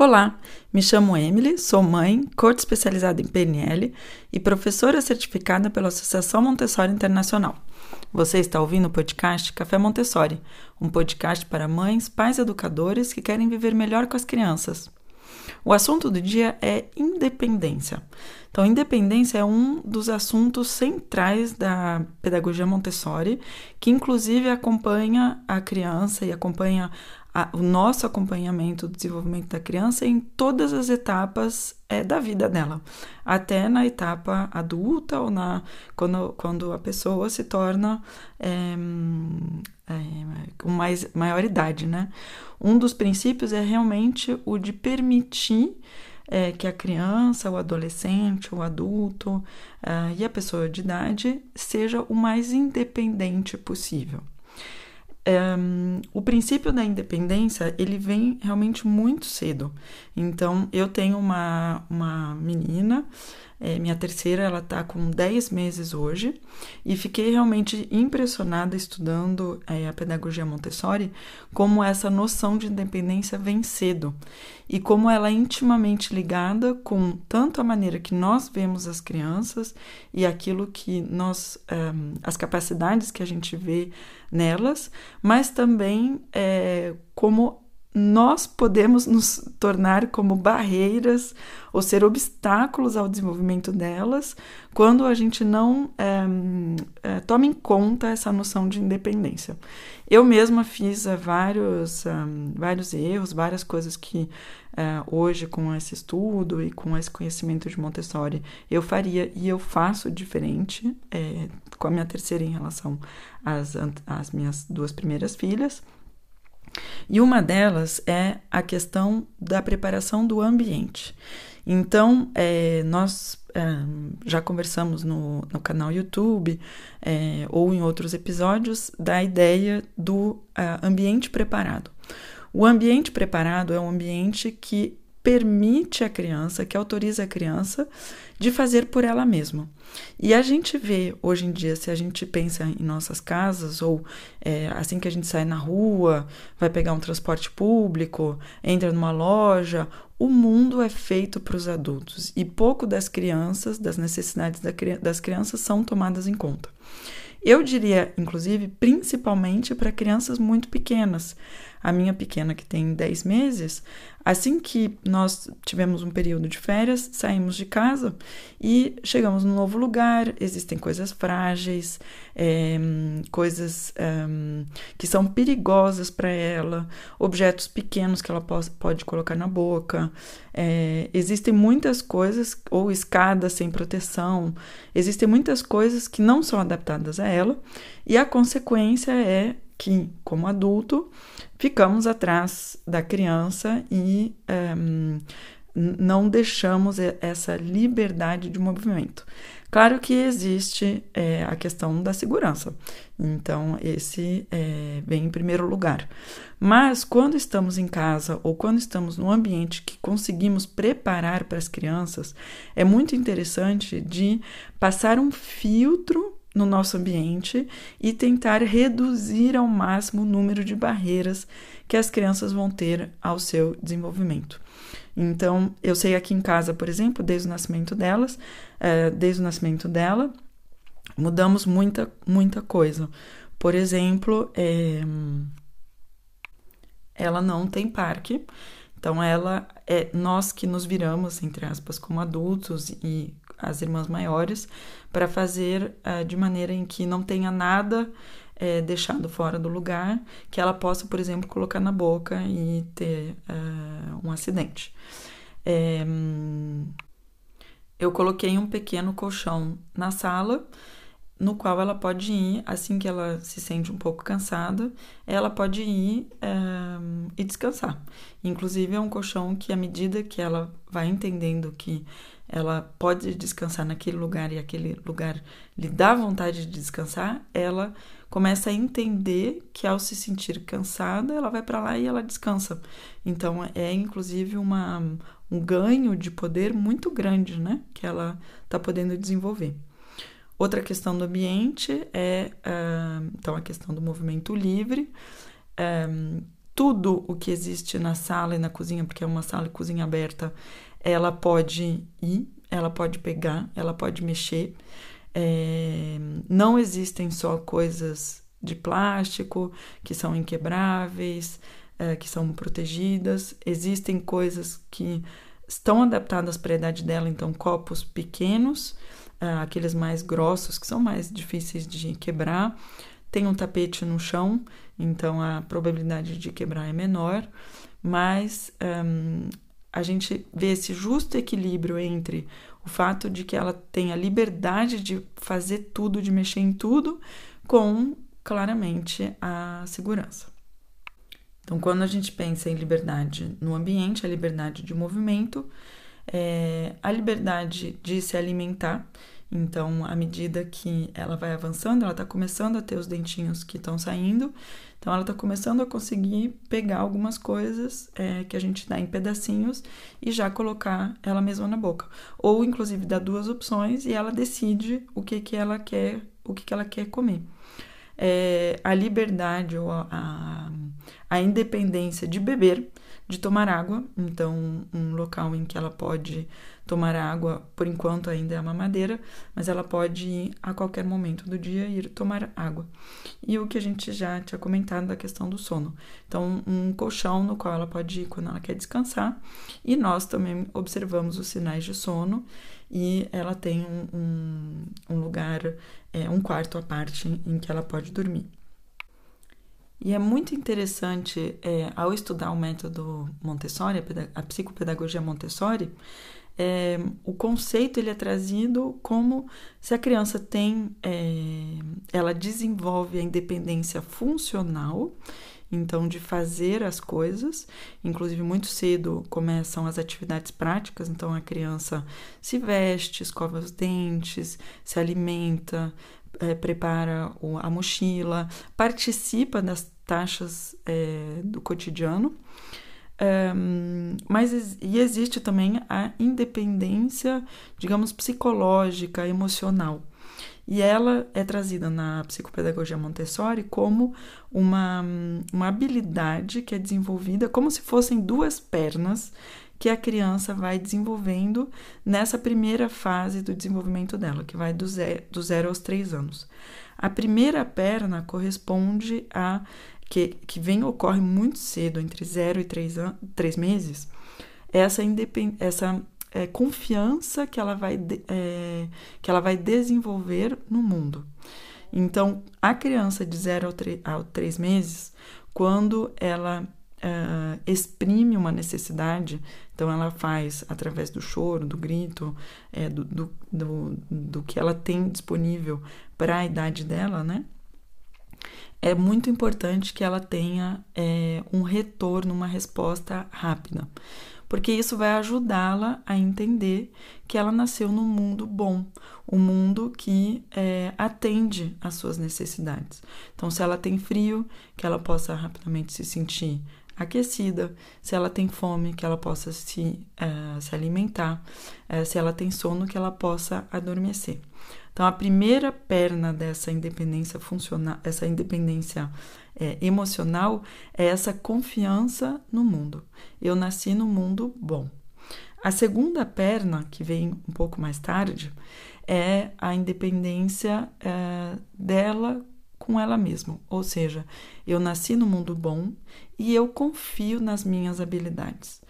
Olá, me chamo Emily, sou mãe, coach especializada em PNL e professora certificada pela Associação Montessori Internacional. Você está ouvindo o podcast Café Montessori, um podcast para mães, pais educadores que querem viver melhor com as crianças. O assunto do dia é independência. Então, independência é um dos assuntos centrais da pedagogia Montessori, que inclusive acompanha a criança e acompanha a, o nosso acompanhamento do desenvolvimento da criança em todas as etapas é, da vida dela, até na etapa adulta ou na quando, quando a pessoa se torna é, é, com mais maior idade, né? Um dos princípios é realmente o de permitir é, que a criança, o adolescente, o adulto uh, e a pessoa de idade seja o mais independente possível. O princípio da independência ele vem realmente muito cedo. Então, eu tenho uma, uma menina é, minha terceira, ela está com 10 meses hoje. E fiquei realmente impressionada estudando é, a pedagogia Montessori, como essa noção de independência vem cedo. E como ela é intimamente ligada com tanto a maneira que nós vemos as crianças e aquilo que nós, as capacidades que a gente vê nelas, mas também é, como nós podemos nos tornar como barreiras ou ser obstáculos ao desenvolvimento delas quando a gente não é, é, toma em conta essa noção de independência. Eu mesma fiz é, vários, vários erros, várias coisas que hoje, com esse estudo e com esse conhecimento de Montessori, eu faria e eu faço diferente com a minha terceira em relação às, às minhas duas primeiras filhas. E uma delas é a questão da preparação do ambiente. Então, é, nós é, já conversamos no, no canal YouTube é, ou em outros episódios da ideia do é, ambiente preparado. O ambiente preparado é um ambiente que permite a criança, que autoriza a criança de fazer por ela mesma. E a gente vê hoje em dia, se a gente pensa em nossas casas, ou é, assim que a gente sai na rua, vai pegar um transporte público, entra numa loja, o mundo é feito para os adultos e pouco das crianças, das necessidades das crianças são tomadas em conta. Eu diria, inclusive, principalmente para crianças muito pequenas. A minha pequena, que tem 10 meses, assim que nós tivemos um período de férias, saímos de casa e chegamos num novo lugar. Existem coisas frágeis, é, coisas é, que são perigosas para ela, objetos pequenos que ela pode, colocar na boca. É, existem muitas coisas, ou escadas sem proteção, existem muitas coisas que não são adaptadas a ela, e a consequência é que, como adulto, ficamos atrás da criança e um, não deixamos essa liberdade de movimento. Claro que existe é, a questão da segurança, então esse é, vem em primeiro lugar. Mas quando estamos em casa ou quando estamos num ambiente que conseguimos preparar para as crianças, é muito interessante de passar um filtro no nosso ambiente e tentar reduzir ao máximo o número de barreiras que as crianças vão ter ao seu desenvolvimento. Então, eu sei aqui em casa, por exemplo, desde o nascimento delas, é, desde o nascimento dela, mudamos muita, muita coisa. Por exemplo, é, ela não tem parque, então ela é nós que nos viramos, entre aspas, como adultos e as irmãs maiores, para fazer uh, de maneira em que não tenha nada é, deixado fora do lugar, que ela possa, por exemplo, colocar na boca e ter uh, um acidente. É, eu coloquei um pequeno colchão na sala, no qual ela pode ir, assim que ela se sente um pouco cansada, ela pode ir é, e descansar. Inclusive, é um colchão que, à medida que ela vai entendendo que ela pode descansar naquele lugar e aquele lugar lhe dá vontade de descansar, ela começa a entender que ao se sentir cansada, ela vai para lá e ela descansa. Então é inclusive uma, um ganho de poder muito grande, né, que ela está podendo desenvolver. Outra questão do ambiente é uh, então a questão do movimento livre. Um, tudo o que existe na sala e na cozinha, porque é uma sala e cozinha aberta, ela pode ir, ela pode pegar, ela pode mexer. É, não existem só coisas de plástico que são inquebráveis, é, que são protegidas, existem coisas que estão adaptadas para a idade dela, então copos pequenos, é, aqueles mais grossos que são mais difíceis de quebrar. Tem um tapete no chão, então a probabilidade de quebrar é menor, mas um, a gente vê esse justo equilíbrio entre o fato de que ela tem a liberdade de fazer tudo, de mexer em tudo, com claramente a segurança. Então, quando a gente pensa em liberdade no ambiente, a liberdade de movimento, é, a liberdade de se alimentar. Então, à medida que ela vai avançando, ela está começando a ter os dentinhos que estão saindo, então ela está começando a conseguir pegar algumas coisas é, que a gente dá em pedacinhos e já colocar ela mesma na boca. Ou, inclusive, dá duas opções e ela decide o que, que ela quer, o que, que ela quer comer é, a liberdade ou a, a, a independência de beber, de tomar água. Então, um local em que ela pode tomar água, por enquanto ainda é uma madeira, mas ela pode a qualquer momento do dia ir tomar água. E o que a gente já tinha comentado da questão do sono. Então, um colchão no qual ela pode ir quando ela quer descansar. E nós também observamos os sinais de sono e ela tem um, um, um lugar, é, um quarto à parte em, em, que ela pode dormir. E é muito interessante, é, ao estudar o método Montessori, a, a psicopedagogia Montessori, é, o conceito ele é trazido como se a criança tem, é, ela desenvolve a independência funcional então de fazer as coisas. Inclusive, muito cedo começam as atividades práticas, então a criança se veste, escova os dentes, se alimenta, é, prepara a mochila, participa das taxas é, do cotidiano. Mas e existe também a independência, digamos, psicológica, emocional. E ela é trazida na psicopedagogia Montessori como uma, uma habilidade que é desenvolvida como se fossem duas pernas que a criança vai desenvolvendo nessa primeira fase do desenvolvimento dela, que vai do zero, do zero aos três anos. A primeira perna corresponde a que, que vem ocorre muito cedo, entre zero e três, an três meses, essa, independ, essa é, confiança que ela, vai, é, que ela vai desenvolver no mundo. Então, a criança de 0 a 3 meses, quando ela uh, exprime uma necessidade, então ela faz através do choro, do grito, é, do, do, do, do que ela tem disponível para a idade dela, né? É muito importante que ela tenha é, um retorno, uma resposta rápida porque isso vai ajudá-la a entender que ela nasceu num mundo bom, um mundo que é, atende às suas necessidades. Então, se ela tem frio, que ela possa rapidamente se sentir aquecida, se ela tem fome, que ela possa se, uh, se alimentar, uh, se ela tem sono, que ela possa adormecer. Então, a primeira perna dessa independência funcional, essa independência é, emocional, é essa confiança no mundo. Eu nasci no mundo bom. A segunda perna, que vem um pouco mais tarde, é a independência é, dela com ela mesma. Ou seja, eu nasci no mundo bom e eu confio nas minhas habilidades.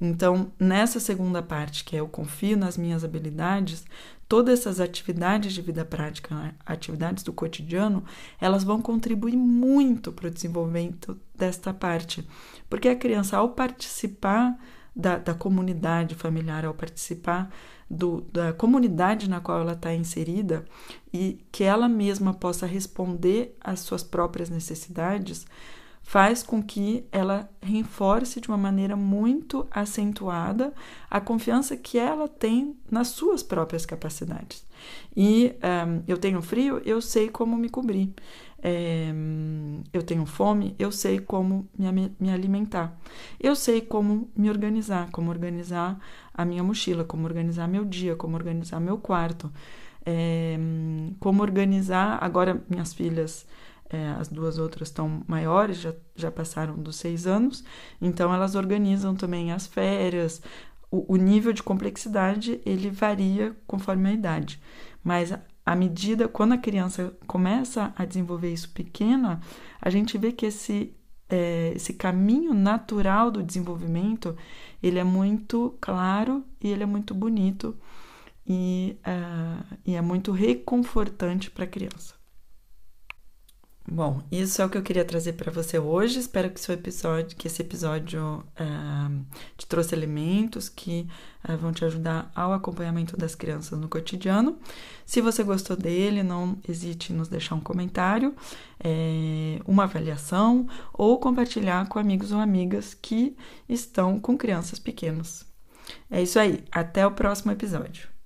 Então, nessa segunda parte, que é eu confio nas minhas habilidades, todas essas atividades de vida prática, né, atividades do cotidiano, elas vão contribuir muito para o desenvolvimento desta parte. Porque a criança, ao participar da, da comunidade familiar, ao participar do, da comunidade na qual ela está inserida e que ela mesma possa responder às suas próprias necessidades, faz com que ela reforce de uma maneira muito acentuada a confiança que ela tem nas suas próprias capacidades. E um, eu tenho frio, eu sei como me cobrir. É, eu tenho fome, eu sei como me, me alimentar. Eu sei como me organizar, como organizar a minha mochila, como organizar meu dia, como organizar meu quarto, é, como organizar. Agora, minhas filhas é, as duas outras estão maiores, já, já passaram dos seis anos, então elas organizam também as férias. O, o nível de complexidade ele varia conforme a idade, mas à medida quando a criança começa a desenvolver isso pequena, a gente vê que esse é, esse caminho natural do desenvolvimento ele é muito claro e ele é muito bonito e, uh, e é muito reconfortante para a criança. Bom, isso é o que eu queria trazer para você hoje. Espero que, seu episódio, que esse episódio uh, te trouxe elementos que uh, vão te ajudar ao acompanhamento das crianças no cotidiano. Se você gostou dele, não hesite em nos deixar um comentário, é, uma avaliação ou compartilhar com amigos ou amigas que estão com crianças pequenas. É isso aí. Até o próximo episódio.